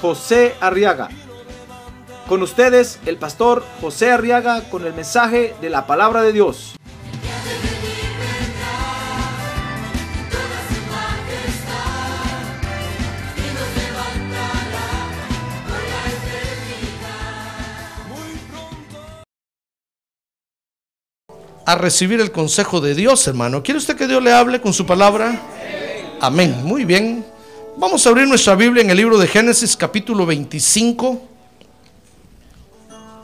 José Arriaga. Con ustedes, el pastor José Arriaga con el mensaje de la palabra de Dios. a recibir el consejo de Dios, hermano. ¿Quiere usted que Dios le hable con su palabra? Amén. Muy bien. Vamos a abrir nuestra Biblia en el libro de Génesis capítulo 25.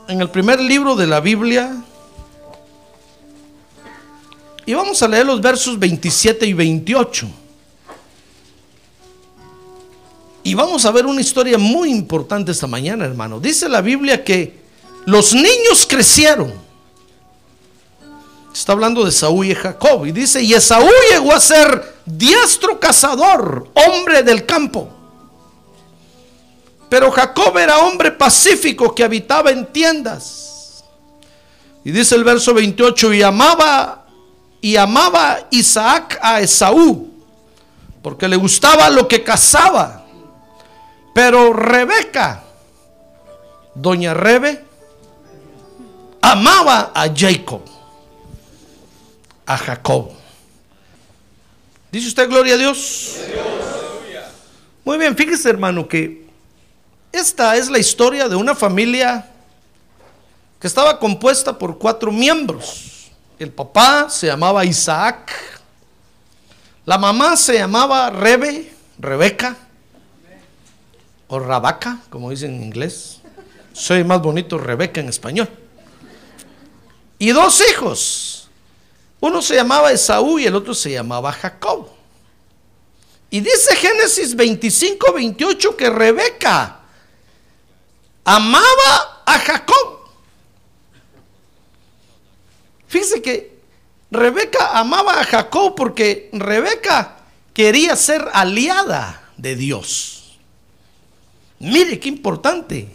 En el primer libro de la Biblia. Y vamos a leer los versos 27 y 28. Y vamos a ver una historia muy importante esta mañana, hermano. Dice la Biblia que los niños crecieron Está hablando de Saúl y Jacob. Y dice, y Esaú llegó a ser diestro cazador, hombre del campo. Pero Jacob era hombre pacífico que habitaba en tiendas. Y dice el verso 28, y amaba, y amaba Isaac a Esaú, porque le gustaba lo que cazaba. Pero Rebeca, doña Rebe, amaba a Jacob a Jacob. ¿Dice usted gloria a Dios? Muy bien, fíjese hermano que esta es la historia de una familia que estaba compuesta por cuatro miembros. El papá se llamaba Isaac, la mamá se llamaba Rebe, Rebeca, o Rabaca, como dicen en inglés. Soy más bonito Rebeca en español. Y dos hijos, uno se llamaba Esaú y el otro se llamaba Jacob. Y dice Génesis 25, 28 que Rebeca amaba a Jacob. Fíjese que Rebeca amaba a Jacob porque Rebeca quería ser aliada de Dios. Mire qué importante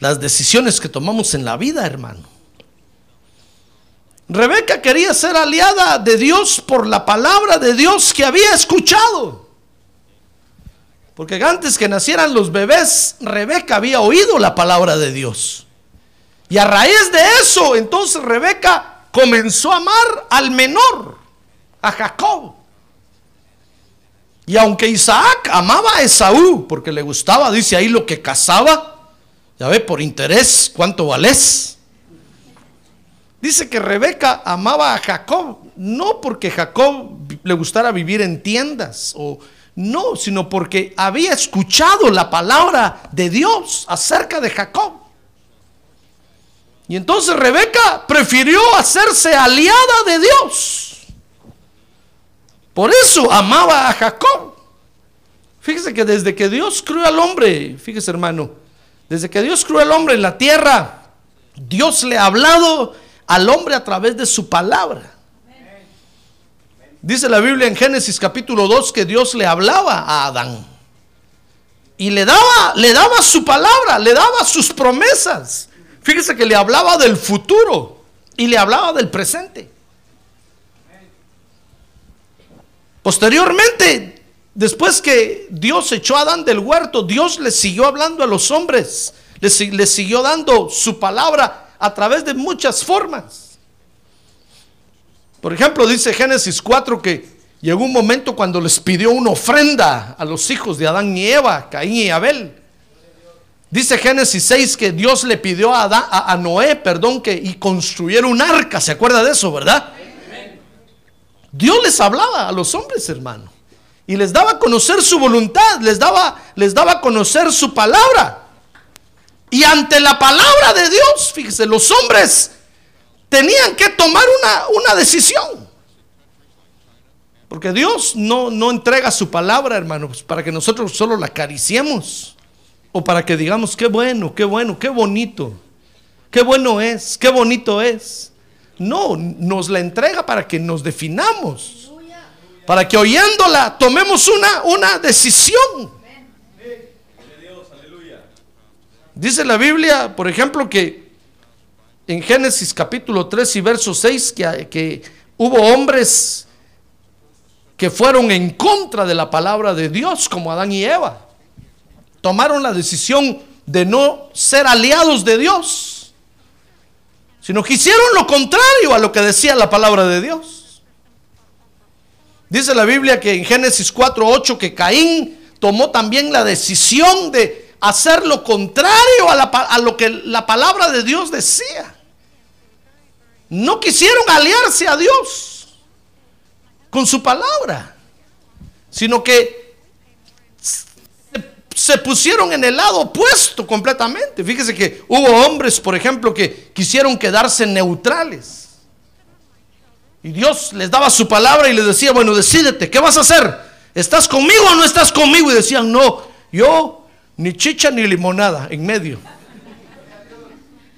las decisiones que tomamos en la vida, hermano. Rebeca quería ser aliada de Dios por la palabra de Dios que había escuchado. Porque antes que nacieran los bebés, Rebeca había oído la palabra de Dios. Y a raíz de eso, entonces Rebeca comenzó a amar al menor, a Jacob. Y aunque Isaac amaba a Esaú, porque le gustaba, dice ahí lo que cazaba, ya ve, por interés, ¿cuánto vales? Dice que Rebeca amaba a Jacob, no porque Jacob le gustara vivir en tiendas o no, sino porque había escuchado la palabra de Dios acerca de Jacob. Y entonces Rebeca prefirió hacerse aliada de Dios. Por eso amaba a Jacob. Fíjese que desde que Dios creó al hombre, fíjese hermano, desde que Dios creó al hombre en la tierra, Dios le ha hablado al hombre a través de su palabra. Dice la Biblia en Génesis capítulo 2 que Dios le hablaba a Adán. Y le daba, le daba su palabra, le daba sus promesas. Fíjese que le hablaba del futuro y le hablaba del presente. Posteriormente, después que Dios echó a Adán del huerto, Dios le siguió hablando a los hombres, le, le siguió dando su palabra a través de muchas formas. Por ejemplo, dice Génesis 4 que llegó un momento cuando les pidió una ofrenda a los hijos de Adán y Eva, Caín y Abel. Dice Génesis 6 que Dios le pidió a, a, Noé, perdón, que y construyera un arca. ¿Se acuerda de eso, verdad? Dios les hablaba a los hombres, hermano. Y les daba a conocer su voluntad, les daba, les daba a conocer su palabra. Y ante la palabra de Dios, fíjese, los hombres tenían que tomar una, una decisión. Porque Dios no, no entrega su palabra, hermanos, para que nosotros solo la acariciemos. o para que digamos, qué bueno, qué bueno, qué bonito, qué bueno es, qué bonito es. No, nos la entrega para que nos definamos, para que oyéndola tomemos una, una decisión. Dice la Biblia, por ejemplo, que en Génesis capítulo 3 y verso 6, que, que hubo hombres que fueron en contra de la palabra de Dios, como Adán y Eva. Tomaron la decisión de no ser aliados de Dios, sino que hicieron lo contrario a lo que decía la palabra de Dios. Dice la Biblia que en Génesis 4:8 que Caín tomó también la decisión de hacer lo contrario a, a lo que la palabra de Dios decía. No quisieron aliarse a Dios con su palabra, sino que se pusieron en el lado opuesto completamente. Fíjese que hubo hombres, por ejemplo, que quisieron quedarse neutrales. Y Dios les daba su palabra y les decía, bueno, decídete, ¿qué vas a hacer? ¿Estás conmigo o no estás conmigo? Y decían, no, yo ni chicha ni limonada, en medio.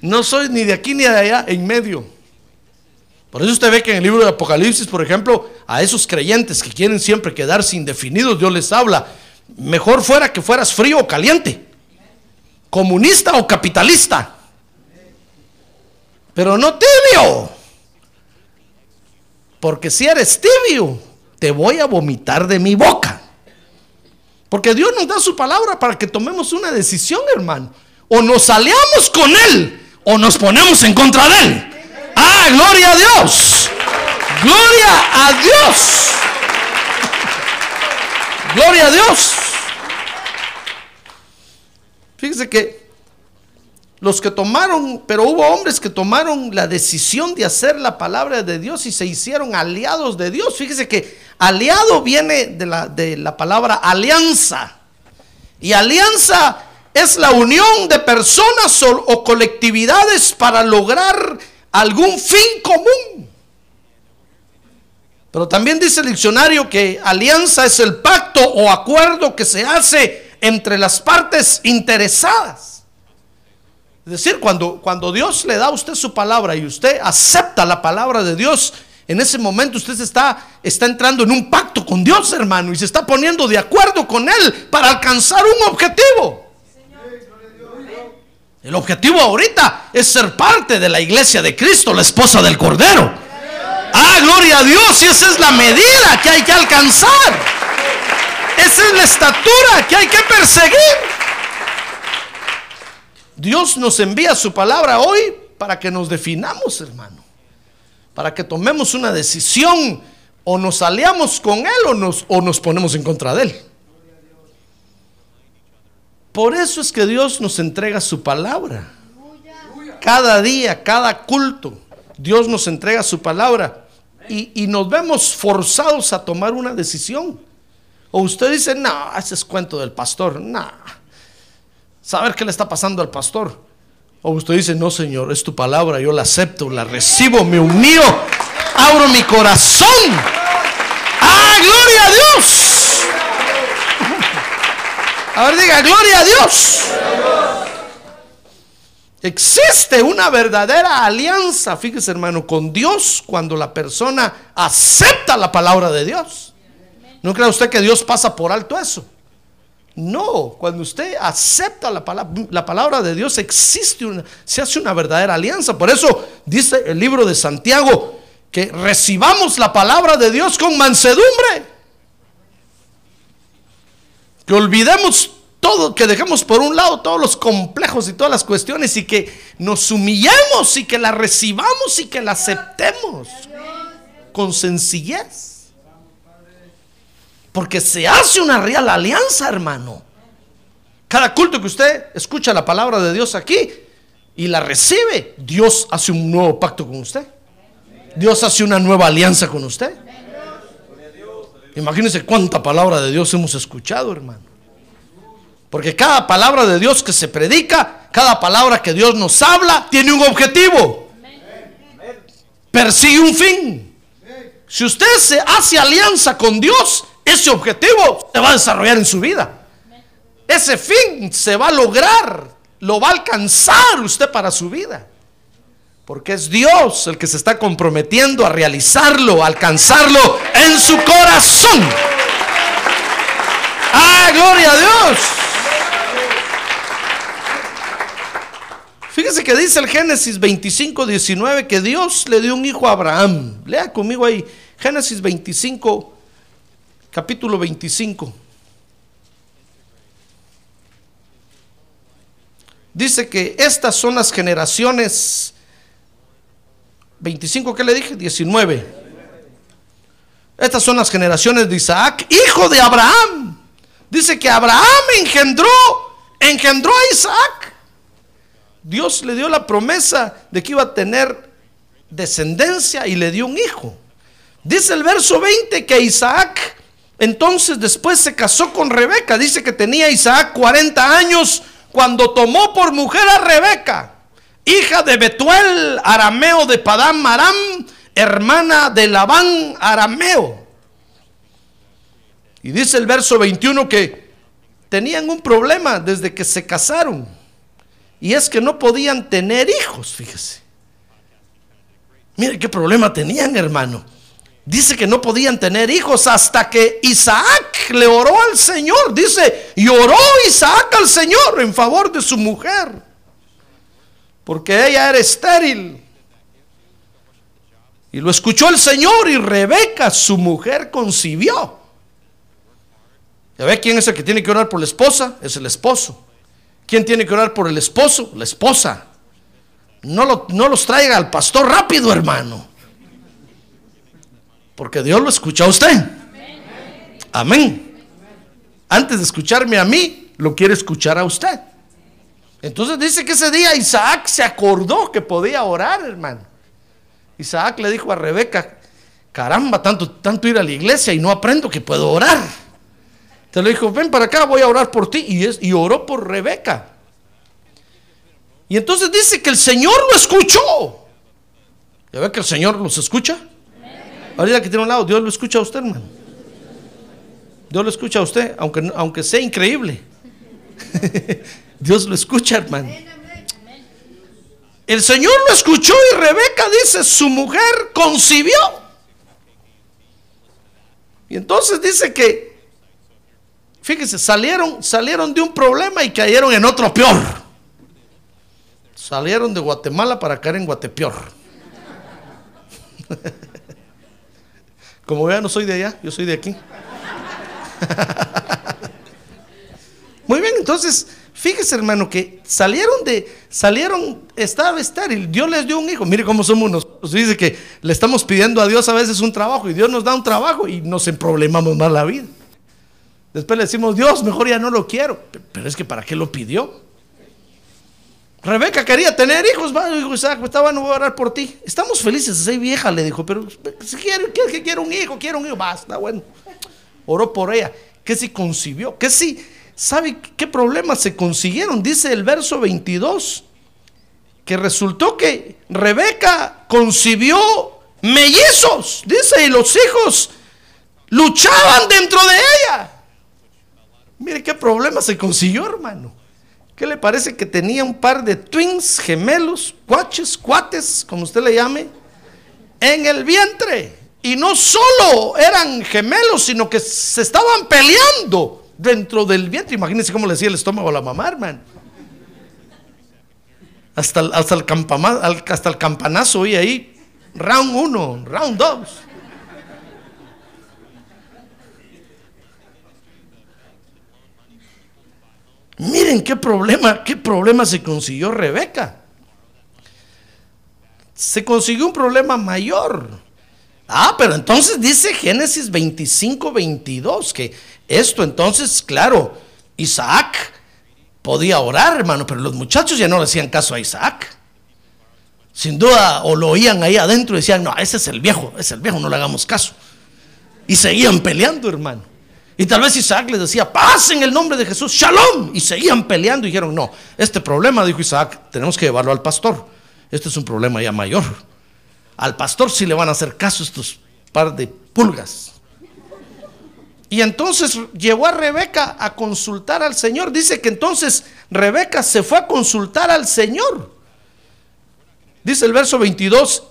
No soy ni de aquí ni de allá, en medio. Por eso usted ve que en el libro de Apocalipsis, por ejemplo, a esos creyentes que quieren siempre quedarse indefinidos, Dios les habla. Mejor fuera que fueras frío o caliente, comunista o capitalista, pero no tibio. Porque si eres tibio, te voy a vomitar de mi boca. Porque Dios nos da su palabra para que tomemos una decisión, hermano. O nos aliamos con Él o nos ponemos en contra de Él. Ah, gloria a Dios. Gloria a Dios. Gloria a Dios. Fíjese que los que tomaron, pero hubo hombres que tomaron la decisión de hacer la palabra de Dios y se hicieron aliados de Dios. Fíjese que aliado viene de la, de la palabra alianza. Y alianza es la unión de personas o, colectividades para lograr algún fin común. Pero también dice el diccionario que alianza es el pacto o acuerdo que se hace entre las partes interesadas. Es decir, cuando, cuando Dios le da a usted su palabra y usted acepta la palabra de Dios, en ese momento usted está, está entrando en un pacto con Dios, hermano, y se está poniendo de acuerdo con Él para alcanzar un objetivo. El objetivo ahorita es ser parte de la iglesia de Cristo, la esposa del Cordero. Ah, gloria a Dios, y esa es la medida que hay que alcanzar. Esa es la estatura que hay que perseguir. Dios nos envía su palabra hoy para que nos definamos, hermano. Para que tomemos una decisión o nos aliamos con Él o nos, o nos ponemos en contra de Él. Por eso es que Dios nos entrega su palabra. Cada día, cada culto, Dios nos entrega su palabra y, y, nos vemos forzados a tomar una decisión. O usted dice, no, ese es cuento del pastor, no. Saber qué le está pasando al pastor. O usted dice, no, Señor, es tu palabra, yo la acepto, la recibo, me humillo, abro mi corazón. ¡Ah, gloria a Dios! A ver, diga, gloria a Dios. Existe una verdadera alianza, fíjese hermano, con Dios cuando la persona acepta la palabra de Dios. ¿No cree usted que Dios pasa por alto eso? No, cuando usted acepta la palabra, la palabra de Dios, existe una, se hace una verdadera alianza. Por eso dice el libro de Santiago que recibamos la palabra de Dios con mansedumbre. Que olvidemos todo, que dejemos por un lado todos los complejos y todas las cuestiones y que nos humillemos y que la recibamos y que la aceptemos con sencillez. Porque se hace una real alianza, hermano. Cada culto que usted escucha la palabra de Dios aquí y la recibe, Dios hace un nuevo pacto con usted. Dios hace una nueva alianza con usted. Imagínense cuánta palabra de Dios hemos escuchado, hermano. Porque cada palabra de Dios que se predica, cada palabra que Dios nos habla, tiene un objetivo. Persigue un fin. Si usted se hace alianza con Dios, ese objetivo se va a desarrollar en su vida. ese fin se va a lograr, lo va a alcanzar usted para su vida. Porque es Dios el que se está comprometiendo a realizarlo, a alcanzarlo en su corazón. ¡Ah, gloria a Dios! Fíjese que dice el Génesis 25, 19 que Dios le dio un hijo a Abraham. Lea conmigo ahí, Génesis 25, capítulo 25. Dice que estas son las generaciones 25, ¿qué le dije? 19. Estas son las generaciones de Isaac, hijo de Abraham. Dice que Abraham engendró, engendró a Isaac. Dios le dio la promesa de que iba a tener descendencia y le dio un hijo. Dice el verso 20 que Isaac entonces después se casó con Rebeca. Dice que tenía Isaac 40 años cuando tomó por mujer a Rebeca, hija de Betuel, arameo de Padán Maram, hermana de Labán, arameo. Y dice el verso 21 que tenían un problema desde que se casaron. Y es que no podían tener hijos, fíjese. Mire qué problema tenían, hermano. Dice que no podían tener hijos hasta que Isaac le oró al Señor. Dice, y oró Isaac al Señor en favor de su mujer. Porque ella era estéril. Y lo escuchó el Señor y Rebeca, su mujer, concibió. ¿Ya ve quién es el que tiene que orar por la esposa? Es el esposo. ¿Quién tiene que orar por el esposo? La esposa. No, lo, no los traiga al pastor rápido, hermano. Porque Dios lo escucha a usted. Amén. Antes de escucharme a mí, lo quiere escuchar a usted. Entonces dice que ese día Isaac se acordó que podía orar, hermano. Isaac le dijo a Rebeca, caramba, tanto, tanto ir a la iglesia y no aprendo que puedo orar. Te le dijo, ven para acá, voy a orar por ti. Y, es, y oró por Rebeca. Y entonces dice que el Señor lo escuchó. ¿Ya ve que el Señor los escucha? Ahorita que tiene un lado, Dios lo escucha a usted, hermano. Dios lo escucha a usted, aunque, aunque sea increíble. Dios lo escucha, hermano. El Señor lo escuchó y Rebeca dice, su mujer concibió. Y entonces dice que, fíjese, salieron, salieron de un problema y cayeron en otro peor. Salieron de Guatemala para caer en Guatepeor. Como vean, no soy de allá, yo soy de aquí. Muy bien, entonces, fíjese hermano que salieron de, salieron, estaba estéril, Dios les dio un hijo. Mire cómo somos nosotros. Dice que le estamos pidiendo a Dios a veces un trabajo y Dios nos da un trabajo y nos emproblemamos más la vida. Después le decimos, Dios, mejor ya no lo quiero. Pero es que ¿para qué lo pidió? Rebeca quería tener hijos, va, dijo Isaac, está bueno, voy a orar por ti. Estamos felices, esa vieja le dijo, pero si quiere, quiere, quiere un hijo, quiere un hijo, basta, bueno. Oró por ella, que si concibió, que si, ¿sabe qué problemas se consiguieron? Dice el verso 22, que resultó que Rebeca concibió mellizos, dice, y los hijos luchaban dentro de ella. Mire qué problema se consiguió, hermano. ¿Qué le parece que tenía un par de twins, gemelos, cuaches, cuates, como usted le llame, en el vientre? Y no solo eran gemelos, sino que se estaban peleando dentro del vientre. Imagínense cómo le decía el estómago a la mamá, hermano. Hasta, el, hasta, el, campanazo oí ahí, round uno, round dos. Qué problema, qué problema se consiguió Rebeca. Se consiguió un problema mayor. Ah, pero entonces dice Génesis 25, 22, que esto entonces, claro, Isaac podía orar, hermano, pero los muchachos ya no le hacían caso a Isaac. Sin duda, o lo oían ahí adentro y decían, no, ese es el viejo, es el viejo, no le hagamos caso. Y seguían peleando, hermano. Y tal vez Isaac les decía, paz en el nombre de Jesús, shalom. Y seguían peleando y dijeron, no, este problema, dijo Isaac, tenemos que llevarlo al pastor. Este es un problema ya mayor. Al pastor sí le van a hacer caso estos par de pulgas. Y entonces llegó a Rebeca a consultar al Señor. Dice que entonces Rebeca se fue a consultar al Señor. Dice el verso 22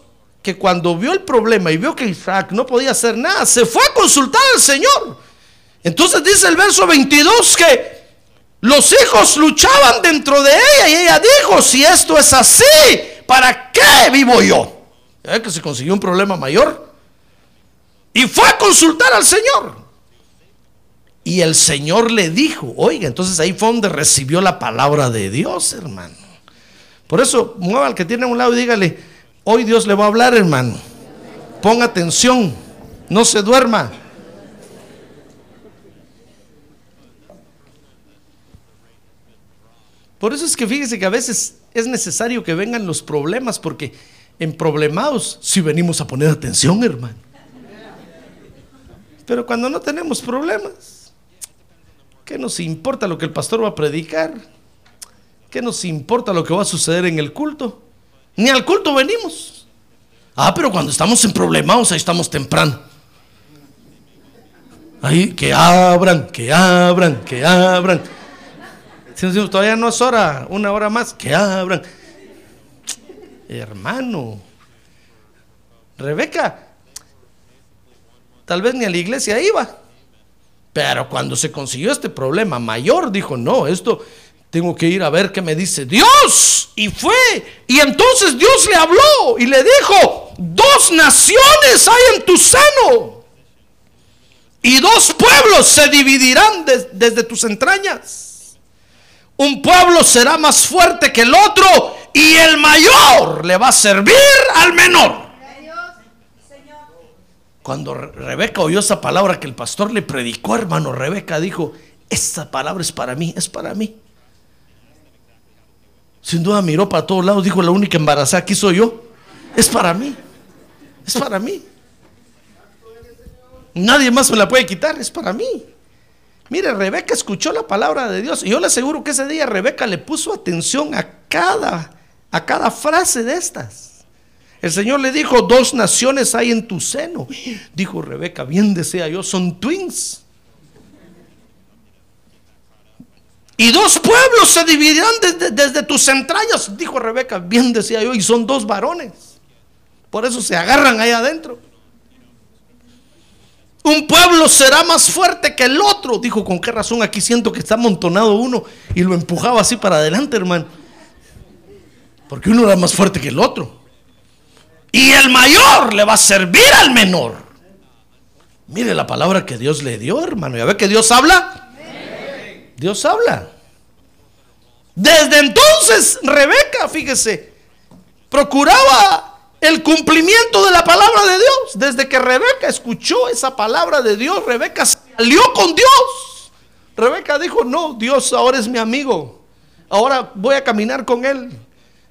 que cuando vio el problema y vio que Isaac no podía hacer nada, se fue a consultar al Señor. Entonces dice el verso 22 que los hijos luchaban dentro de ella y ella dijo, si esto es así, ¿para qué vivo yo? que se consiguió un problema mayor. Y fue a consultar al Señor. Y el Señor le dijo, oiga, entonces ahí fue donde recibió la palabra de Dios, hermano. Por eso, mueva al que tiene a un lado y dígale, hoy Dios le va a hablar, hermano. Ponga atención, no se duerma. Por eso es que fíjese que a veces es necesario que vengan los problemas, porque en problemados si venimos a poner atención, hermano. Pero cuando no tenemos problemas, ¿qué nos importa lo que el pastor va a predicar? ¿Qué nos importa lo que va a suceder en el culto? Ni al culto venimos. Ah, pero cuando estamos en problemados, ahí estamos temprano. Ahí, que abran, que abran, que abran. Todavía no es hora, una hora más, que abran. Hermano, Rebeca, tal vez ni a la iglesia iba. Pero cuando se consiguió este problema mayor, dijo, no, esto tengo que ir a ver qué me dice Dios. Y fue. Y entonces Dios le habló y le dijo, dos naciones hay en tu seno. Y dos pueblos se dividirán desde tus entrañas. Un pueblo será más fuerte que el otro y el mayor le va a servir al menor. Cuando Rebeca oyó esa palabra que el pastor le predicó, hermano, Rebeca dijo, esta palabra es para mí, es para mí. Sin duda miró para todos lados, dijo, la única embarazada aquí soy yo. Es para mí, es para mí. Nadie más me la puede quitar, es para mí. Mire, Rebeca escuchó la palabra de Dios y yo le aseguro que ese día Rebeca le puso atención a cada, a cada frase de estas. El Señor le dijo, dos naciones hay en tu seno. Dijo Rebeca, bien desea yo, son twins. Y dos pueblos se dividirán desde, desde, tus entrañas, dijo Rebeca, bien decía yo, y son dos varones. Por eso se agarran ahí adentro. Un pueblo será más fuerte que el otro. Dijo, ¿con qué razón aquí siento que está amontonado uno? Y lo empujaba así para adelante, hermano. Porque uno era más fuerte que el otro. Y el mayor le va a servir al menor. Mire la palabra que Dios le dio, hermano. ¿Ya ve que Dios habla? Dios habla. Desde entonces, Rebeca, fíjese, procuraba el cumplimiento de la palabra de Dios. Desde que Rebeca escuchó esa palabra de Dios, Rebeca salió con Dios. Rebeca dijo, no, Dios ahora es mi amigo. Ahora voy a caminar con Él.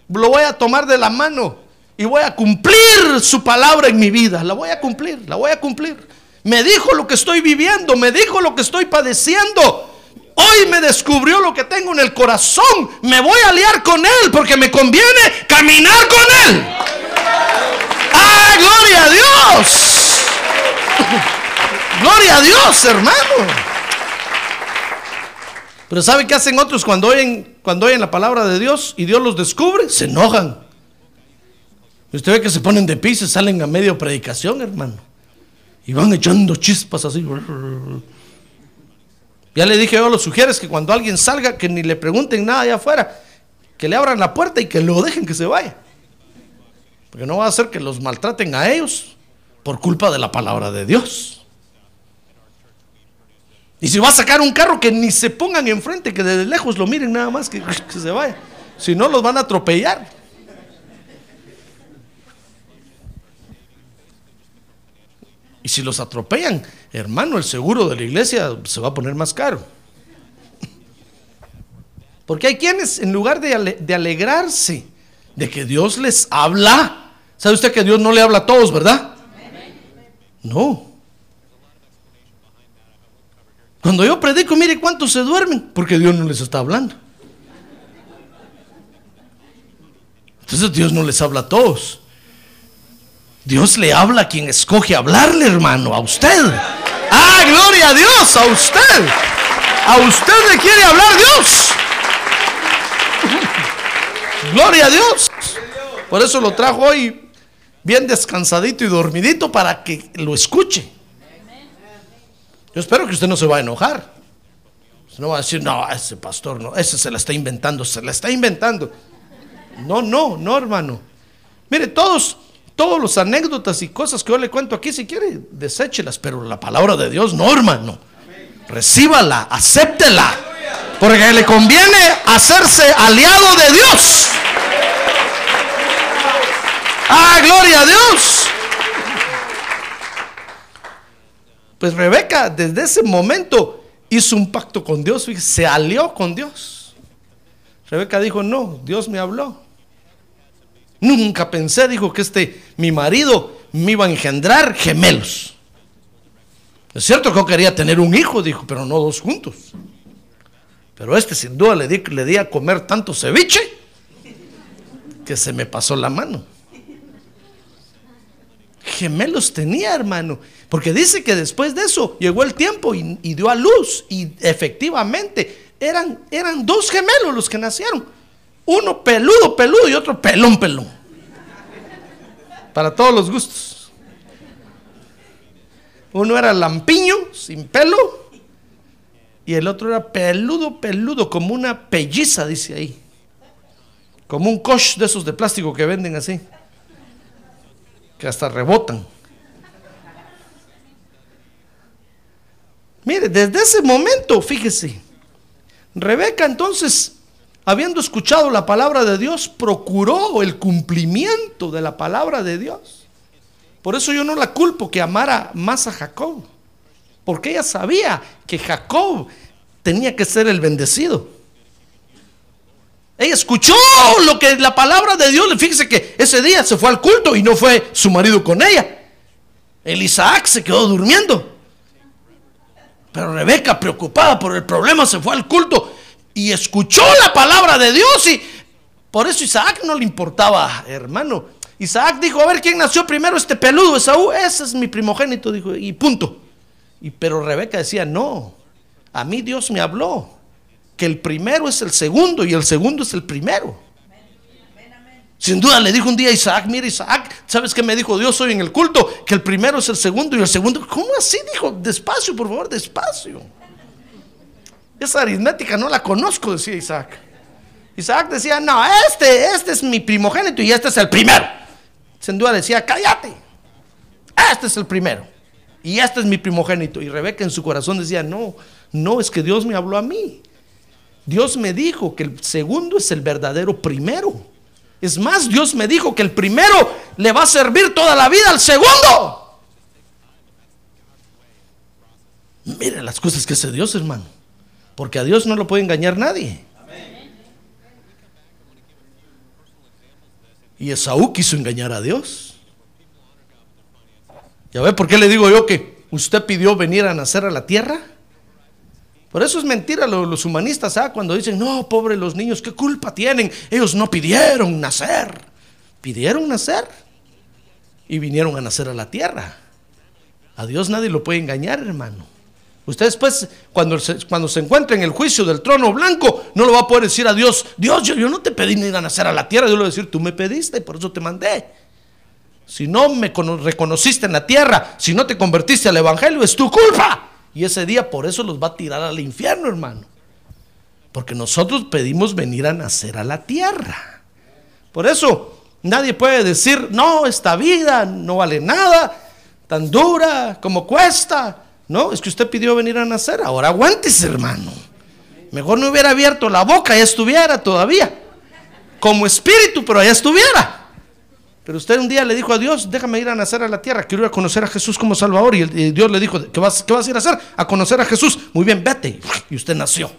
Lo voy a tomar de la mano y voy a cumplir su palabra en mi vida. La voy a cumplir, la voy a cumplir. Me dijo lo que estoy viviendo, me dijo lo que estoy padeciendo. Hoy me descubrió lo que tengo en el corazón. Me voy a liar con Él porque me conviene caminar con Él. ¡Ah, gloria a Dios! ¡Gloria a Dios, hermano! Pero ¿sabe qué hacen otros cuando oyen, cuando oyen la palabra de Dios y Dios los descubre? Se enojan. Usted ve que se ponen de piso y salen a medio predicación, hermano. Y van echando chispas así. Ya le dije yo a los sugieres que cuando alguien salga, que ni le pregunten nada allá afuera, que le abran la puerta y que lo dejen que se vaya. Porque no va a hacer que los maltraten a ellos por culpa de la palabra de Dios. Y si va a sacar un carro, que ni se pongan enfrente, que desde lejos lo miren nada más, que, se vaya. Si no, los van a atropellar. Y si los atropellan, hermano, el seguro de la iglesia se va a poner más caro. Porque hay quienes, en lugar de alegrarse, de que Dios les habla. ¿Sabe usted que Dios no le habla a todos, verdad? No. Cuando yo predico, mire cuántos se duermen, porque Dios no les está hablando. Entonces Dios no les habla a todos. Dios le habla a quien escoge hablarle, hermano, a usted. Ah, gloria a Dios, a usted. A usted le quiere hablar Dios. Gloria a Dios. Por eso lo trajo hoy bien descansadito y dormidito para que lo escuche. Yo espero que usted no se va a enojar. No va a decir, no, ese pastor no, ese se la está inventando, se la está inventando. No, no, no, hermano. Mire, todos, todos los anécdotas y cosas que yo le cuento aquí, si quiere, deséchelas, pero la palabra de Dios no, hermano. Recíbala, acéptela. Porque le conviene hacerse aliado de Dios. Ah, gloria a Dios. Pues Rebeca desde ese momento hizo un pacto con Dios, se alió con Dios. Rebeca dijo, no, Dios me habló. Nunca pensé, dijo, que este, mi marido, me iba a engendrar gemelos. Es cierto que yo quería tener un hijo, dijo, pero no dos juntos. Pero este sin duda le di, le a comer tanto ceviche que se me pasó la mano. Gemelos tenía, hermano. Porque dice que después de eso llegó el tiempo y, y dio a luz. Y efectivamente eran, eran dos gemelos los que nacieron. Uno peludo, peludo y otro pelón, pelón. Para todos los gustos. Uno era lampiño, sin pelo. Y el otro era peludo, peludo, como una pelliza, dice ahí. Como un coche de esos de plástico que venden así. Que hasta rebotan. Mire, desde ese momento, fíjese, Rebeca entonces, habiendo escuchado la palabra de Dios, procuró el cumplimiento de la palabra de Dios. Por eso yo no la culpo que amara más a Jacob, porque ella sabía que Jacob tenía que ser el bendecido. Ella escuchó lo que la palabra de Dios, fíjese que ese día se fue al culto y no fue su marido con ella. El Isaac se quedó durmiendo. Pero Rebeca, preocupada por el problema, se fue al culto y escuchó la palabra de Dios y por eso Isaac no le importaba, hermano. Isaac dijo, a ver quién nació primero, este peludo, Esaú, ese es mi primogénito, dijo, y punto. Y pero Rebeca decía, no, a mí Dios me habló, que el primero es el segundo y el segundo es el primero. Sin duda le dijo un día a Isaac, mira Isaac, ¿sabes qué me dijo Dios hoy en el culto? Que el primero es el segundo y el segundo. ¿Cómo así? Dijo, despacio, por favor, despacio. Esa aritmética no la conozco, decía Isaac. Isaac decía, no, este, este es mi primogénito y este es el primero. Sin duda decía, cállate, este es el primero y este es mi primogénito. Y Rebeca en su corazón decía, no, no, es que Dios me habló a mí. Dios me dijo que el segundo es el verdadero primero. Es más, Dios me dijo que el primero le va a servir toda la vida al segundo. Mire las cosas que hace Dios, hermano. Porque a Dios no lo puede engañar nadie. Y Esaú quiso engañar a Dios. ¿Ya ve por qué le digo yo que usted pidió venir a nacer a la tierra? Por eso es mentira los humanistas, ¿ah? cuando dicen, no, pobre los niños, ¿qué culpa tienen? Ellos no pidieron nacer, pidieron nacer y vinieron a nacer a la tierra. A Dios nadie lo puede engañar, hermano. Usted después, cuando se, cuando se encuentre en el juicio del trono blanco, no lo va a poder decir a Dios, Dios, yo, yo no te pedí ni a nacer a la tierra, yo le voy a decir, tú me pediste y por eso te mandé. Si no me reconociste en la tierra, si no te convertiste al Evangelio, es tu culpa. Y ese día por eso los va a tirar al infierno, hermano. Porque nosotros pedimos venir a nacer a la tierra. Por eso nadie puede decir, no, esta vida no vale nada, tan dura como cuesta. No, es que usted pidió venir a nacer. Ahora aguántese, hermano. Mejor no hubiera abierto la boca, ya estuviera todavía. Como espíritu, pero ya estuviera. Pero usted un día le dijo a Dios, déjame ir a nacer a la tierra, quiero ir a conocer a Jesús como Salvador. Y, Dios le dijo, ¿qué vas, ¿qué vas a ir a hacer? A conocer a Jesús. Muy bien, vete. Y usted nació.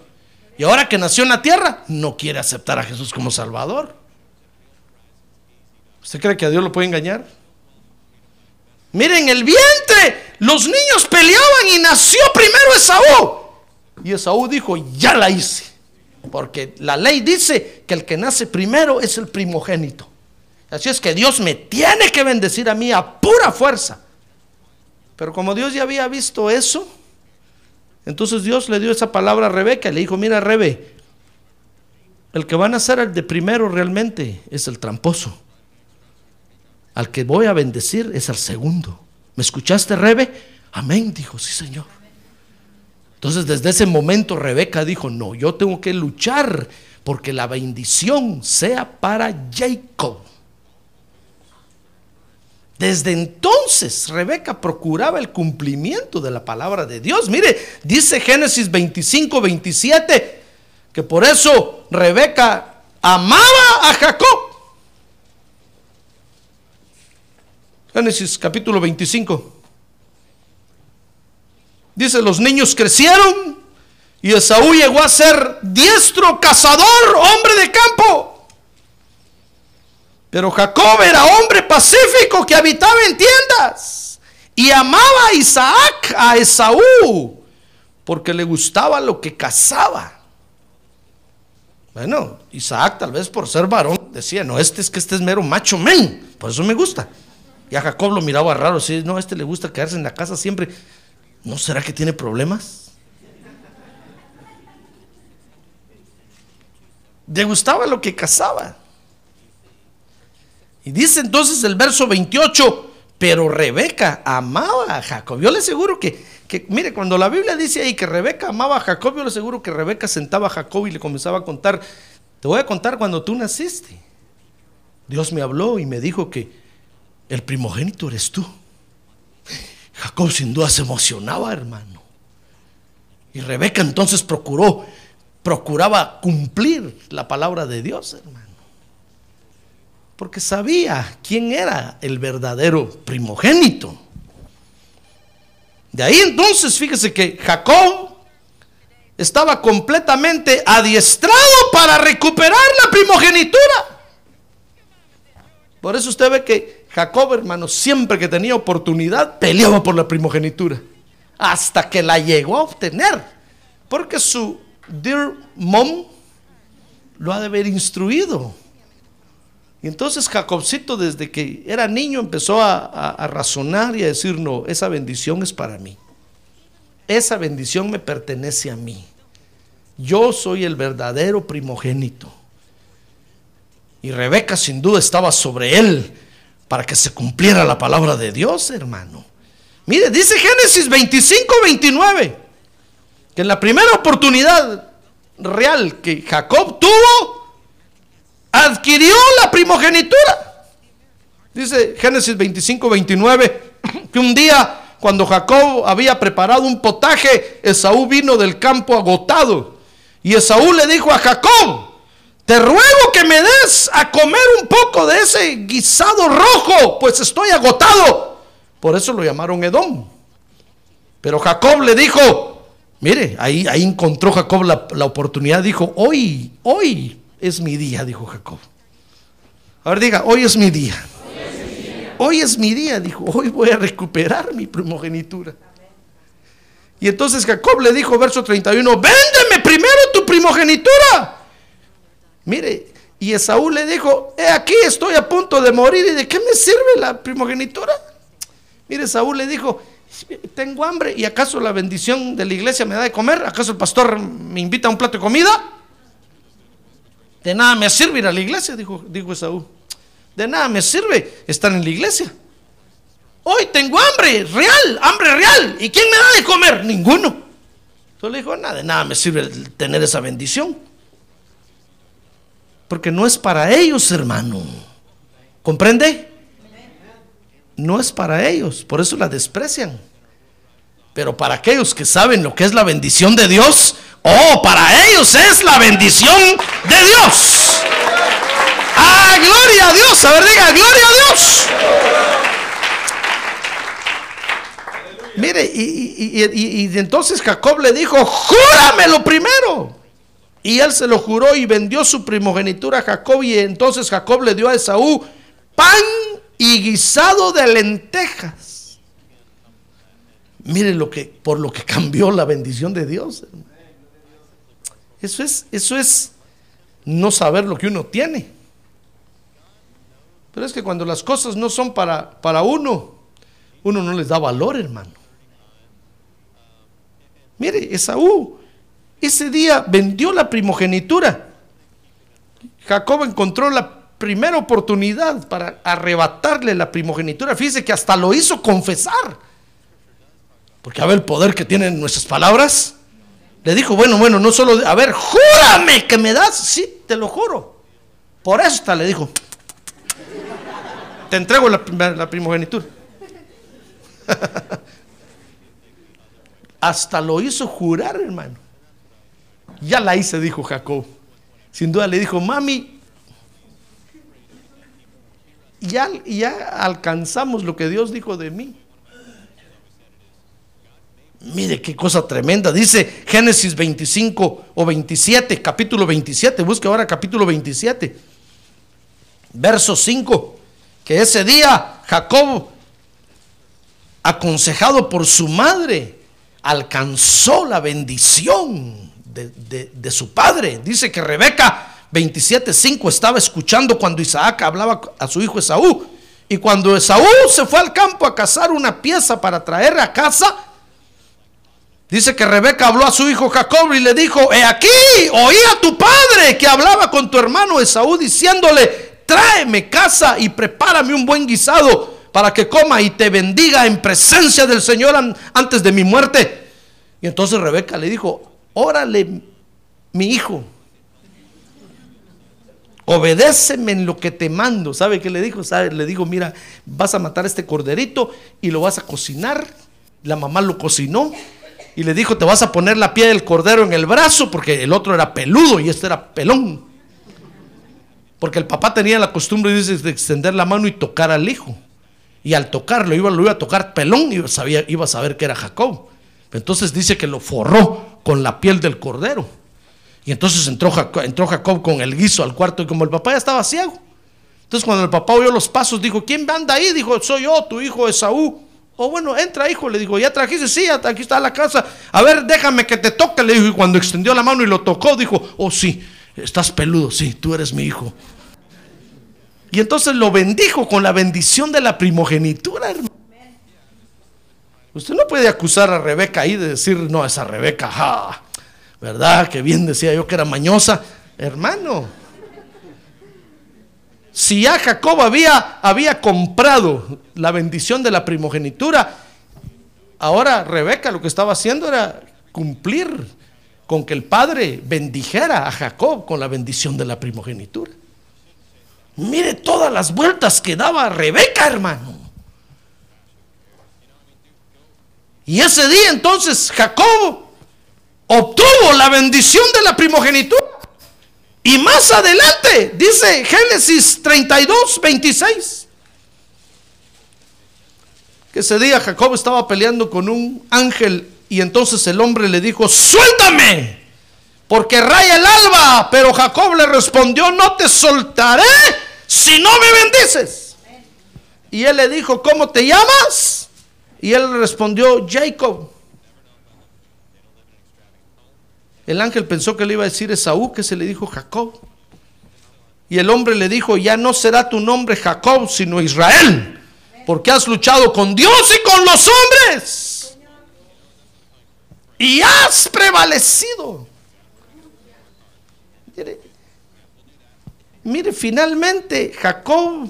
Y ahora que nació en la tierra, no quiere aceptar a Jesús como Salvador. ¿Usted cree que a Dios lo puede engañar? Miren, el vientre, los niños peleaban y nació primero Esaú. Y Esaú dijo, ya la hice. Porque la ley dice que el que nace primero es el primogénito. Así es que Dios me tiene que bendecir a mí a pura fuerza. Pero como Dios ya había visto eso, entonces Dios le dio esa palabra a Rebeca y le dijo, mira Rebe, el que van a ser el de primero realmente es el tramposo. Al que voy a bendecir es al segundo. ¿Me escuchaste, Rebe? Amén, dijo, sí, Señor. Entonces desde ese momento Rebeca dijo, no, yo tengo que luchar porque la bendición sea para Jacob. Desde entonces Rebeca procuraba el cumplimiento de la palabra de Dios. Mire, dice Génesis 25, 27, que por eso Rebeca amaba a Jacob. Génesis capítulo 25. Dice, los niños crecieron y Esaú llegó a ser diestro, cazador, hombre de campo. Pero Jacob era hombre pacífico que habitaba en tiendas y amaba a Isaac, a Esaú, porque le gustaba lo que cazaba. Bueno, Isaac tal vez por ser varón decía, no, este es que este es mero macho men, por eso me gusta. Y a Jacob lo miraba raro, así, no, este le gusta quedarse en la casa siempre. ¿No será que tiene problemas? Le gustaba lo que cazaba. Y dice entonces el verso 28, pero Rebeca amaba a Jacob. Yo le aseguro que, que, mire, cuando la Biblia dice ahí que Rebeca amaba a Jacob, yo le aseguro que Rebeca sentaba a Jacob y le comenzaba a contar, te voy a contar cuando tú naciste. Dios me habló y me dijo que el primogénito eres tú. Jacob sin duda se emocionaba, hermano. Y Rebeca entonces procuró, procuraba cumplir la palabra de Dios, hermano. Porque sabía quién era el verdadero primogénito. De ahí entonces, fíjese que Jacob estaba completamente adiestrado para recuperar la primogenitura. Por eso usted ve que Jacob, hermano, siempre que tenía oportunidad, peleaba por la primogenitura. Hasta que la llegó a obtener. Porque su dear mom lo ha de haber instruido. Y entonces Jacobcito desde que era niño empezó a, razonar y a decir, no, esa bendición es para mí. Esa bendición me pertenece a mí. Yo soy el verdadero primogénito. Y Rebeca sin duda estaba sobre él para que se cumpliera la palabra de Dios, hermano. Mire, dice Génesis 25, 29, que en la primera oportunidad real que Jacob tuvo, adquirió la primogenitura. Dice Génesis 25, 29, que un día cuando Jacob había preparado un potaje, Esaú vino del campo agotado. Y Esaú le dijo a Jacob, te ruego que me des a comer un poco de ese guisado rojo, pues estoy agotado. Por eso lo llamaron Edom. Pero Jacob le dijo, mire, ahí, ahí encontró Jacob la, la oportunidad, dijo, hoy, hoy es mi día, dijo Jacob. A ver, diga, hoy es mi día. Hoy es mi día, dijo, hoy voy a recuperar mi primogenitura. Y entonces Jacob le dijo, verso 31, véndeme primero tu primogenitura. Mire, y Esaú le dijo, he aquí estoy a punto de morir y de qué me sirve la primogenitura. Mire, Esaú le dijo, tengo hambre y acaso la bendición de la iglesia me da de comer, acaso el pastor me invita a un plato de comida. De nada me sirve ir a la iglesia, dijo, dijo Esaú. De nada me sirve estar en la iglesia. Hoy tengo hambre, real, hambre real. ¿Y quién me da de comer? Ninguno. Entonces le dijo, nada, de nada me sirve tener esa bendición. Porque no es para ellos, hermano. ¿Comprende? No es para ellos, por eso la desprecian. Pero para aquellos que saben lo que es la bendición de Dios, oh, para ellos es la bendición de Dios. ¡Ah, gloria a Dios! A ver, diga, gloria a Dios. Mire, y, y, y, y, entonces Jacob le dijo, júramelo primero. Y él se lo juró y vendió su primogenitura a Jacob. Y entonces Jacob le dio a Esaú pan y guisado de lentejas. Mire lo que, por lo que cambió la bendición de Dios. Eso es, eso es no saber lo que uno tiene. Pero es que cuando las cosas no son para, para uno, uno no les da valor, hermano. Mire, Esaú ese día vendió la primogenitura. Jacob encontró la primera oportunidad para arrebatarle la primogenitura. Fíjese que hasta lo hizo confesar. Porque a ver el poder que tienen nuestras palabras. Le dijo, bueno, bueno, no solo, a ver, júrame que me das. Sí, te lo juro. Por eso le dijo, te entrego la, la primogenitura. hasta lo hizo jurar, hermano. Ya la hice, dijo Jacob. Sin duda le dijo, mami, ya, ya alcanzamos lo que Dios dijo de mí. Mire qué cosa tremenda. Dice Génesis 25 o 27, capítulo 27. Busque ahora capítulo 27. Verso 5. Que ese día Jacob, aconsejado por su madre, alcanzó la bendición de, su padre. Dice que Rebeca 27.5 estaba escuchando cuando Isaac hablaba a su hijo Esaú. Y cuando Esaú se fue al campo a cazar una pieza para traer a casa, dice que Rebeca habló a su hijo Jacob y le dijo, he aquí, oí a tu padre que hablaba con tu hermano Esaú diciéndole, tráeme casa y prepárame un buen guisado para que coma y te bendiga en presencia del Señor antes de mi muerte. Y entonces Rebeca le dijo, órale, mi hijo, obedéceme en lo que te mando. ¿Sabe qué le dijo? ¿Sabe? Le dijo, mira, vas a matar este corderito y lo vas a cocinar. La mamá lo cocinó y le dijo, te vas a poner la piel del cordero en el brazo porque el otro era peludo y este era pelón. Porque el papá tenía la costumbre de extender la mano y tocar al hijo. Y al tocarlo iba, lo iba a tocar pelón y sabía, iba a saber que era Jacob. Entonces dice que lo forró con la piel del cordero. Y entonces entró Jacob, entró Jacob con el guiso al cuarto y como el papá ya estaba ciego. Entonces cuando el papá oyó los pasos, dijo, ¿quién anda ahí? Dijo, soy yo, tu hijo Esaú. O oh, bueno, entra hijo, le dijo, ya trajiste, sí, aquí está la casa. A ver, déjame que te toque, le dijo. Y cuando extendió la mano y lo tocó, dijo, oh sí, estás peludo, sí, tú eres mi hijo. Y entonces lo bendijo con la bendición de la primogenitura, hermano. Usted no puede acusar a Rebeca ahí de decir, no, esa Rebeca, ja, ¿verdad? Que bien decía yo que era mañosa. Hermano, si ya Jacob había, había comprado la bendición de la primogenitura, ahora Rebeca lo que estaba haciendo era cumplir con que el padre bendijera a Jacob con la bendición de la primogenitura. Mire todas las vueltas que daba Rebeca, hermano. Y ese día entonces Jacob obtuvo la bendición de la primogenitura. Y más adelante, dice Génesis 32, 26, que ese día Jacob estaba peleando con un ángel y entonces el hombre le dijo, suéltame, porque raya el alba. Pero Jacob le respondió, no te soltaré si no me bendices. Y él le dijo, ¿cómo te llamas? Y él respondió, Jacob. El ángel pensó que le iba a decir Esaú, que se le dijo Jacob. Y el hombre le dijo, ya no será tu nombre Jacob, sino Israel, porque has luchado con Dios y con los hombres. Y has prevalecido. Mire, finalmente Jacob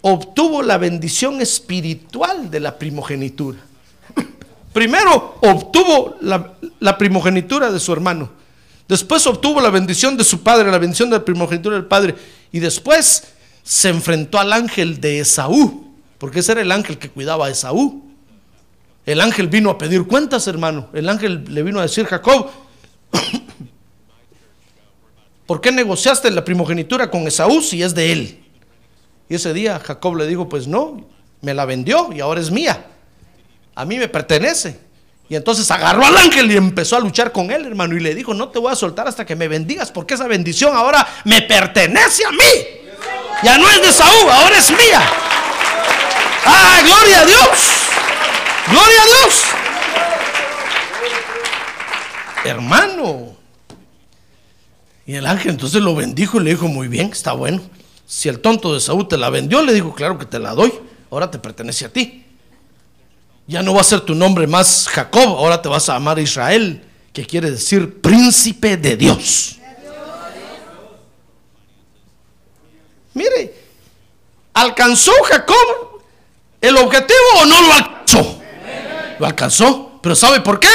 obtuvo la bendición espiritual de la primogenitura. Primero obtuvo la, primogenitura de su hermano. Después obtuvo la bendición de su padre, la bendición de la primogenitura del padre. Y después se enfrentó al ángel de Esaú, porque ese era el ángel que cuidaba a Esaú. El ángel vino a pedir cuentas, hermano. El ángel le vino a decir, Jacob, ¿por qué negociaste la primogenitura con Esaú si es de él? Y ese día Jacob le dijo, pues no, me la vendió y ahora es mía. A mí me pertenece. Y entonces agarró al ángel y empezó a luchar con él, hermano. Y le dijo, no te voy a soltar hasta que me bendigas, porque esa bendición ahora me pertenece a mí. Ya no es de Saúl, ahora es mía. Ah, gloria a Dios. Gloria a Dios. Hermano. Y el ángel entonces lo bendijo y le dijo, muy bien, está bueno. Si el tonto de Saúl te la vendió, le dijo, claro que te la doy, ahora te pertenece a ti. Ya no va a ser tu nombre más Jacob, ahora te vas a llamar Israel, que quiere decir príncipe de Dios. Mire, ¿alcanzó Jacob el objetivo o no lo alcanzó? Lo alcanzó, pero ¿sabe por qué?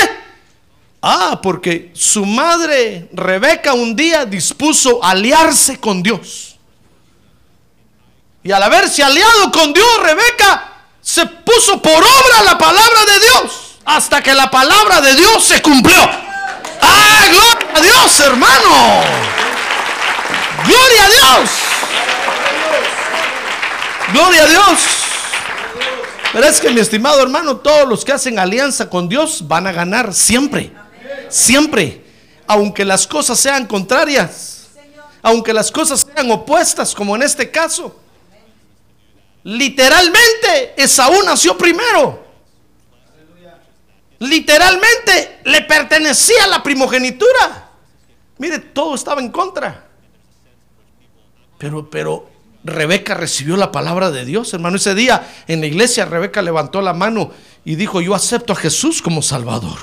Ah, porque su madre Rebeca un día dispuso aliarse con Dios. Y al haberse aliado con Dios, Rebeca se puso por obra la palabra de Dios hasta que la palabra de Dios se cumplió. ¡Ah, gloria a Dios, hermano! ¡Gloria a Dios! ¡Gloria a Dios! Pero es que mi estimado hermano, todos los que hacen alianza con Dios van a ganar siempre. Siempre. Aunque las cosas sean contrarias. Aunque las cosas sean opuestas, como en este caso. Literalmente, Esaú nació primero. Literalmente le pertenecía la primogenitura. Mire, todo estaba en contra. Pero, pero Rebeca recibió la palabra de Dios, hermano. Ese día en la iglesia Rebeca levantó la mano y dijo, yo acepto a Jesús como Salvador.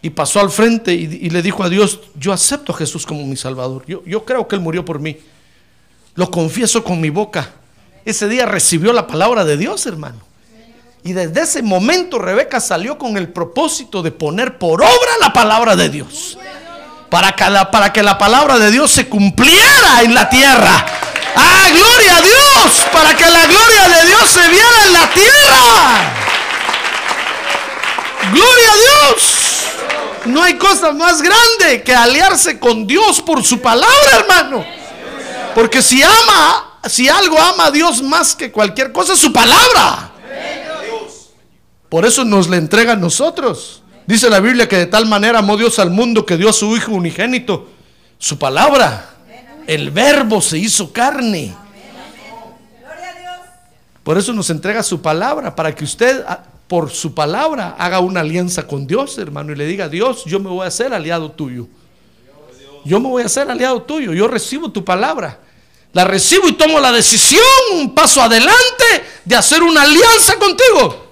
Y pasó al frente y, y le dijo a Dios, yo acepto a Jesús como mi Salvador. Yo, yo creo que Él murió por mí. Lo confieso con mi boca. Ese día recibió la palabra de Dios, hermano. Y desde ese momento Rebeca salió con el propósito de poner por obra la palabra de Dios. Para que la, para que la palabra de Dios se cumpliera en la tierra. Ah, gloria a Dios. Para que la gloria de Dios se viera en la tierra. Gloria a Dios. No hay cosa más grande que aliarse con Dios por su palabra, hermano. Porque si ama, si algo ama a Dios más que cualquier cosa, es su palabra. Por eso nos la entrega a nosotros. Dice la Biblia que de tal manera amó Dios al mundo que dio a su Hijo unigénito. Su palabra. El verbo se hizo carne. Por eso nos entrega su palabra, para que usted ah, por su palabra haga una alianza con Dios, hermano, y le diga, Dios, yo me voy a hacer aliado tuyo. Yo me voy a hacer aliado tuyo, yo recibo tu palabra. La recibo y tomo la decisión, un paso adelante, de hacer una alianza contigo.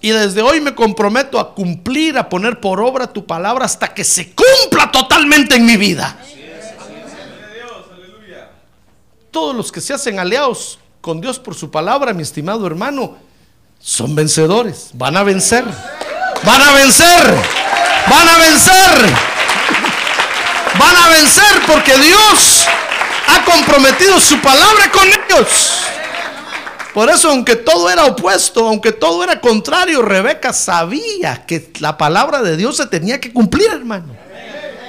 Y desde hoy me comprometo a cumplir, a poner por obra tu palabra hasta que se cumpla totalmente en mi vida. Todos los que se hacen aliados con Dios por su palabra, mi estimado hermano, son vencedores. Van a vencer. Van a vencer. Van a vencer. Van a vencer porque Dios ha comprometido su palabra con ellos. Por eso, aunque todo era opuesto, aunque todo era contrario, Rebeca sabía que la palabra de Dios se tenía que cumplir, hermano.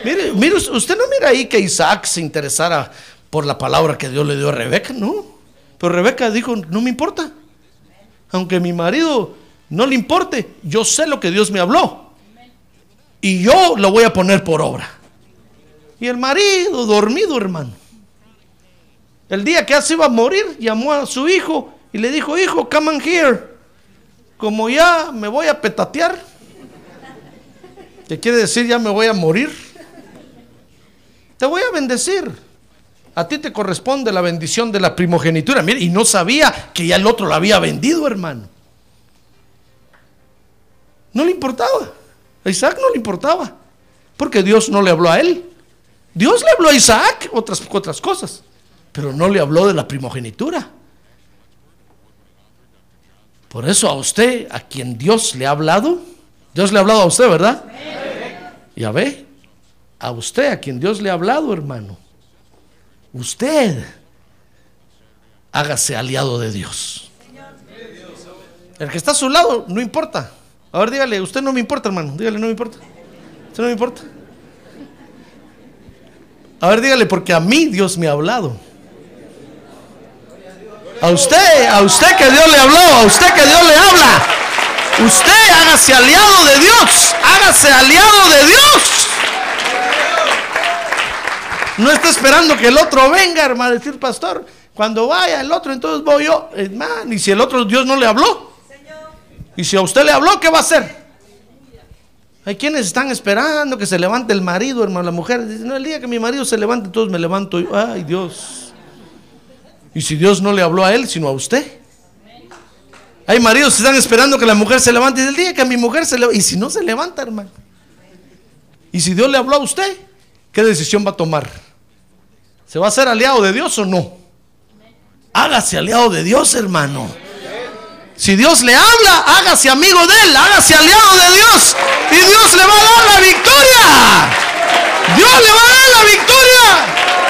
Mire, mire, usted no mira ahí que Isaac se interesara por la palabra que Dios le dio a Rebeca, no. Pero Rebeca dijo, no me importa. Aunque mi marido no le importe, yo sé lo que Dios me habló. Y yo lo voy a poner por obra. Y el marido, dormido, hermano. El día que se iba a morir, llamó a su hijo y le dijo, hijo, come on here. Como ya me voy a petatear, que quiere decir ya me voy a morir, te voy a bendecir. A ti te corresponde la bendición de la primogenitura. Mire, y no sabía que ya el otro lo había vendido, hermano. No le importaba. A Isaac no le importaba. Porque Dios no le habló a él. Dios le habló a Isaac otras, otras cosas. Pero no le habló de la primogenitura. Por eso a usted, a quien Dios le ha hablado, Dios le ha hablado a usted, ¿verdad? Ya ve, a usted, a quien Dios le ha hablado, hermano, usted hágase aliado de Dios. El que está a su lado, no importa. A ver, dígale, usted no me importa, hermano. Dígale, no me importa. Usted no me importa. A ver, dígale, porque a mí Dios me ha hablado. A usted, a usted que Dios le habló, a usted que Dios le habla. Usted hágase aliado de Dios. Hágase aliado de Dios. No está esperando que el otro venga, hermano, decir, pastor, cuando vaya el otro, entonces voy yo. Hermano, y si el otro Dios no le habló. Y si a usted le habló, ¿qué va a hacer? Hay quienes están esperando que se levante el marido, hermano. La mujer dice, no, el día que mi marido se levante, entonces me levanto. yo. Ay, Dios. Y si Dios no le habló a él, sino a usted. Hay maridos que están esperando que la mujer se levante. Y el día que mi mujer se levanta. Y si no se levanta, hermano. Y si Dios le habló a usted, ¿qué decisión va a tomar? ¿Se va a hacer aliado de Dios o no? Hágase aliado de Dios, hermano. Si Dios le habla, hágase amigo de él, hágase aliado de Dios. Y Dios le va a dar la victoria. Dios le va a dar la victoria.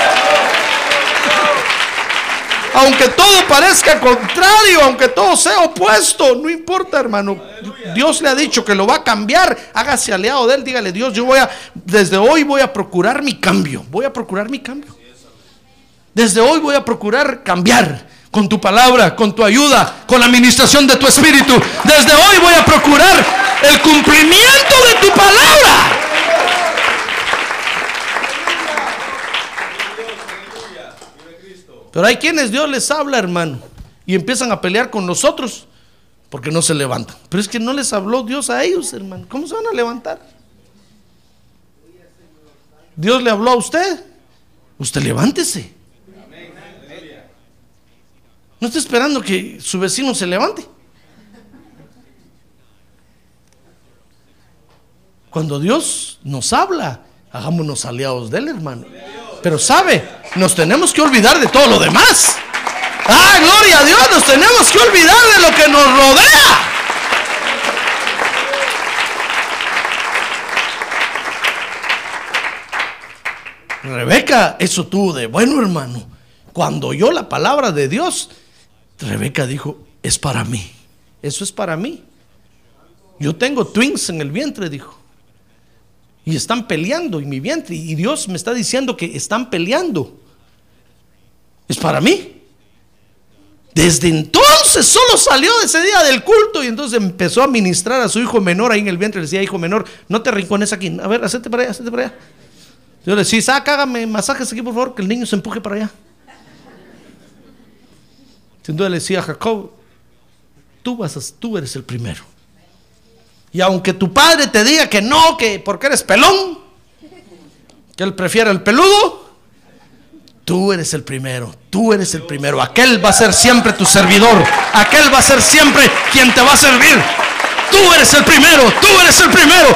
Aunque todo parezca contrario, aunque todo sea opuesto, no importa, hermano. Dios le ha dicho que lo va a cambiar. Hágase aliado de él. Dígale, Dios, yo voy a, desde hoy voy a procurar mi cambio. Voy a procurar mi cambio. Desde hoy voy a procurar cambiar con tu palabra, con tu ayuda, con la administración de tu espíritu. Desde hoy voy a procurar el cumplimiento de tu palabra. Pero hay quienes Dios les habla, hermano, y empiezan a pelear con nosotros porque no se levantan. Pero es que no les habló Dios a ellos, hermano. ¿Cómo se van a levantar? Dios le habló a usted. Usted levántese. No está esperando que su vecino se levante. Cuando Dios nos habla, hagámonos aliados de él, hermano. Pero sabe, nos tenemos que olvidar de todo lo demás. Ah, gloria a Dios, nos tenemos que olvidar de lo que nos rodea. Rebeca, eso tuvo de bueno, hermano. Cuando oyó la palabra de Dios, Rebeca dijo, es para mí. Eso es para mí. Yo tengo twins en el vientre, dijo. Y están peleando en mi vientre. Y Dios me está diciendo que están peleando. Es para mí. Desde entonces solo salió de ese día del culto y entonces empezó a ministrar a su hijo menor ahí en el vientre. Le decía, hijo menor, no te rincones aquí. A ver, hacete para allá, para. Yo le decía, saca, hágame masajes aquí, por favor, que el niño se empuje para allá. Sin duda le decía a Jacob, tú, vas a, tú eres el primero. Y aunque tu padre te diga que no, que porque eres pelón, que él prefiere el peludo, tú eres el primero, tú eres el primero. Aquel va a ser siempre tu servidor, aquel va a ser siempre quien te va a servir. Tú eres el primero, tú eres el primero,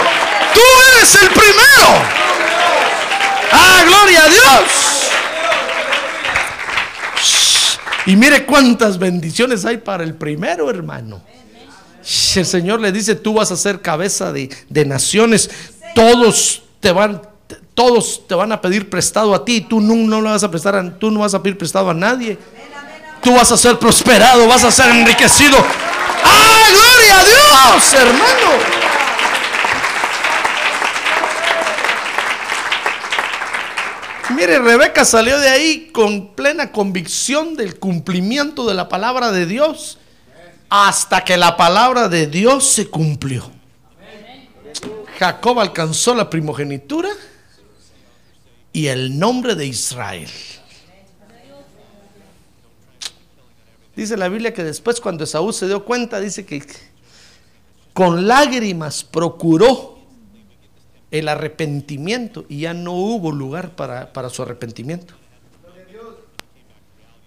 tú eres el primero. Ah, gloria a Dios. Y mire cuántas bendiciones hay para el primero, hermano. El Señor le dice, tú vas a ser cabeza de, de naciones. Todos te van, todos te van a pedir prestado a ti. Tú no, no lo vas a prestar, a, tú no vas a pedir prestado a nadie. Tú vas a ser prosperado, vas a ser enriquecido. ¡Ah, gloria a Dios, hermano! Mire, Rebeca salió de ahí con plena convicción del cumplimiento de la palabra de Dios hasta que la palabra de Dios se cumplió. Jacob alcanzó la primogenitura y el nombre de Israel. Dice la Biblia que después cuando Esaú se dio cuenta, dice que con lágrimas procuró el arrepentimiento y ya no hubo lugar para, para su arrepentimiento.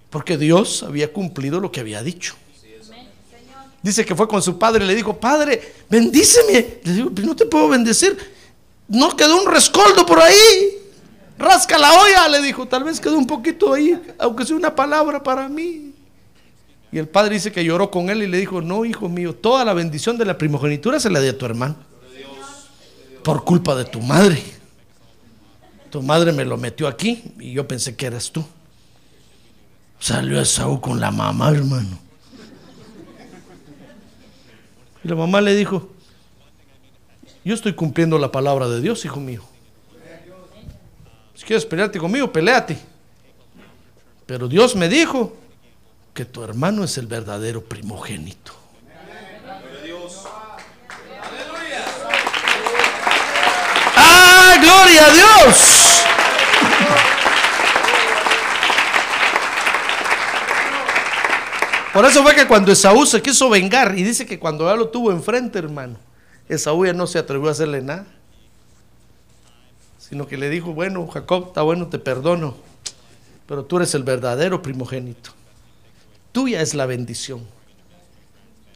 Porque Dios había cumplido lo que había dicho. Dice que fue con su padre y le dijo, padre, bendíceme. Le digo, no te puedo bendecir. No quedó un rescoldo por ahí. Rasca la olla, le dijo, tal vez quedó un poquito ahí, aunque sea una palabra para mí. Y el padre dice que lloró con él y le dijo, no, hijo mío, toda la bendición de la primogenitura se la dio a tu hermano. Por culpa de tu madre. Tu madre me lo metió aquí y yo pensé que eras tú. Salió Esaú con la mamá, hermano. Y la mamá le dijo, yo estoy cumpliendo la palabra de Dios, hijo mío. Si quieres pelearte conmigo, peleate. Pero Dios me dijo que tu hermano es el verdadero primogénito. ¡Ah, gloria a Dios! Por eso fue que cuando Esaú se quiso vengar, y dice que cuando ya lo tuvo enfrente, hermano, Esaú ya no se atrevió a hacerle nada. Sino que le dijo, bueno, Jacob, está bueno, te perdono, pero tú eres el verdadero primogénito. Tuya es la bendición.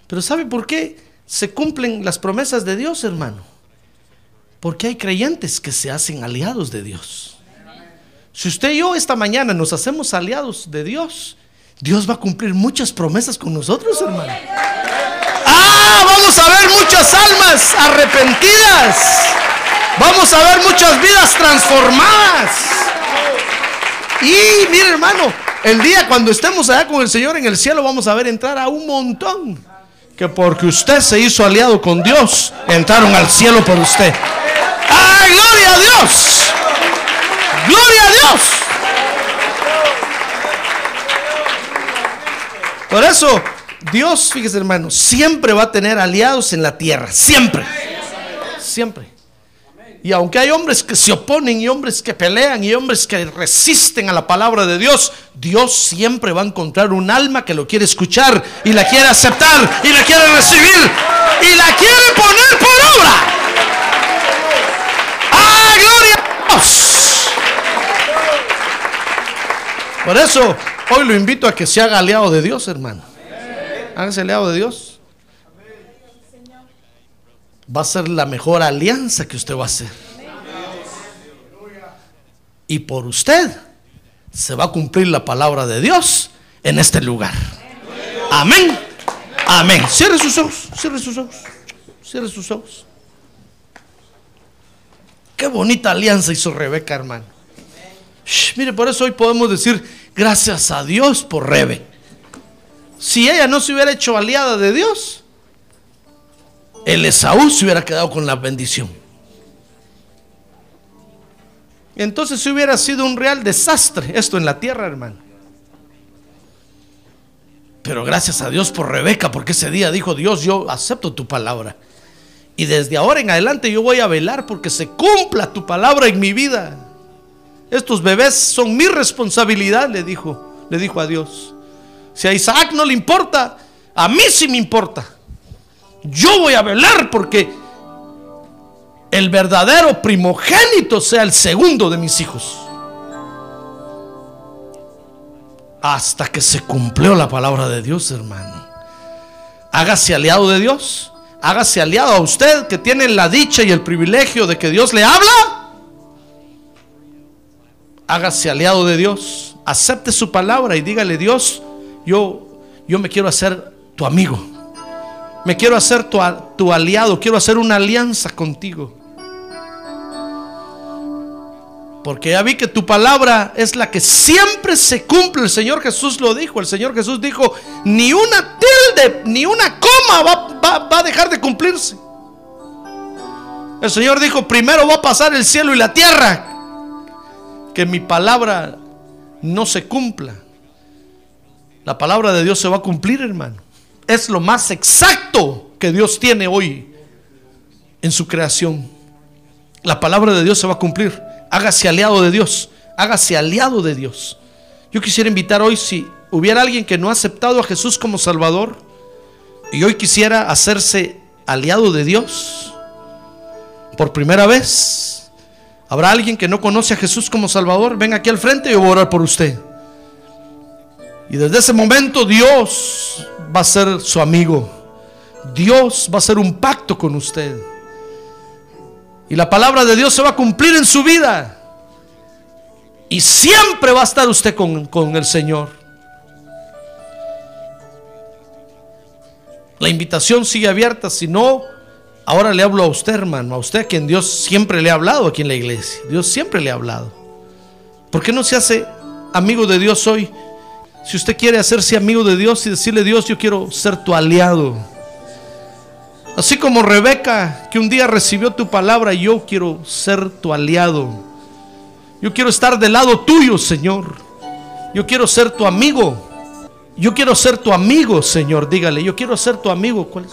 Pero ¿sabe por qué se cumplen las promesas de Dios, hermano? Porque hay creyentes que se hacen aliados de Dios. Si usted y yo esta mañana nos hacemos aliados de Dios, Dios va a cumplir muchas promesas con nosotros, hermano. Ah, vamos a ver muchas almas arrepentidas. Vamos a ver muchas vidas transformadas. Y mire, hermano, el día cuando estemos allá con el Señor en el cielo, vamos a ver entrar a un montón. Que porque usted se hizo aliado con Dios, entraron al cielo por usted. ¡Ay, gloria a Dios! ¡Gloria a Dios! Por eso, Dios, fíjese hermano, siempre va a tener aliados en la tierra. Siempre. Siempre. Y aunque hay hombres que se oponen y hombres que pelean y hombres que resisten a la palabra de Dios, Dios siempre va a encontrar un alma que lo quiere escuchar y la quiere aceptar y la quiere recibir y la quiere poner por obra. ¡Ah, gloria a Dios! Por eso, hoy lo invito a que se haga aliado de Dios, hermano. Hágase aliado de Dios va a ser la mejor alianza que usted va a hacer. Y por usted se va a cumplir la palabra de Dios en este lugar. Amén. Amén. Cierre sus ojos, cierre sus ojos, cierre sus ojos. Qué bonita alianza hizo Rebeca, hermano. mire, por eso hoy podemos decir gracias a Dios por Rebe. Si ella no se hubiera hecho aliada de Dios, el Esaú se hubiera quedado con la bendición. Entonces hubiera sido un real desastre esto en la tierra, hermano. Pero gracias a Dios por Rebeca, porque ese día dijo Dios, yo acepto tu palabra. Y desde ahora en adelante yo voy a velar porque se cumpla tu palabra en mi vida. Estos bebés son mi responsabilidad, le dijo, le dijo a Dios. Si a Isaac no le importa, a mí sí me importa. Yo voy a velar porque el verdadero primogénito sea el segundo de mis hijos. Hasta que se cumplió la palabra de Dios, hermano. Hágase aliado de Dios. Hágase aliado a usted que tiene la dicha y el privilegio de que Dios le habla. Hágase aliado de Dios. Acepte su palabra y dígale, Dios, yo, yo me quiero hacer tu amigo. Me quiero hacer tu, aliado, quiero hacer una alianza contigo. Porque ya vi que tu palabra es la que siempre se cumple. El Señor Jesús lo dijo. El Señor Jesús dijo, ni una tilde, ni una coma va, a dejar de cumplirse. El Señor dijo, primero va a pasar el cielo y la tierra. Que mi palabra no se cumpla. La palabra de Dios se va a cumplir, hermano es lo más exacto que Dios tiene hoy en su creación. La palabra de Dios se va a cumplir. Hágase aliado de Dios. Hágase aliado de Dios. Yo quisiera invitar hoy, si hubiera alguien que no ha aceptado a Jesús como Salvador y hoy quisiera hacerse aliado de Dios por primera vez, habrá alguien que no conoce a Jesús como Salvador, ven aquí al frente y yo voy a orar por usted. Y desde ese momento Dios va a ser su amigo. Dios va a hacer un pacto con usted. Y la palabra de Dios se va a cumplir en su vida. Y siempre va a estar usted con, con el Señor. La invitación sigue abierta. Si no, ahora le hablo a usted, hermano. A usted a quien Dios siempre le ha hablado aquí en la iglesia. Dios siempre le ha hablado. ¿Por qué no se hace amigo de Dios hoy? Si usted quiere hacerse amigo de Dios y decirle, Dios, yo quiero ser tu aliado. Así como Rebeca, que un día recibió tu palabra, yo quiero ser tu aliado. Yo quiero estar del lado tuyo, Señor. Yo quiero ser tu amigo. Yo quiero ser tu amigo, Señor. Dígale, yo quiero ser tu amigo. ¿Cuál es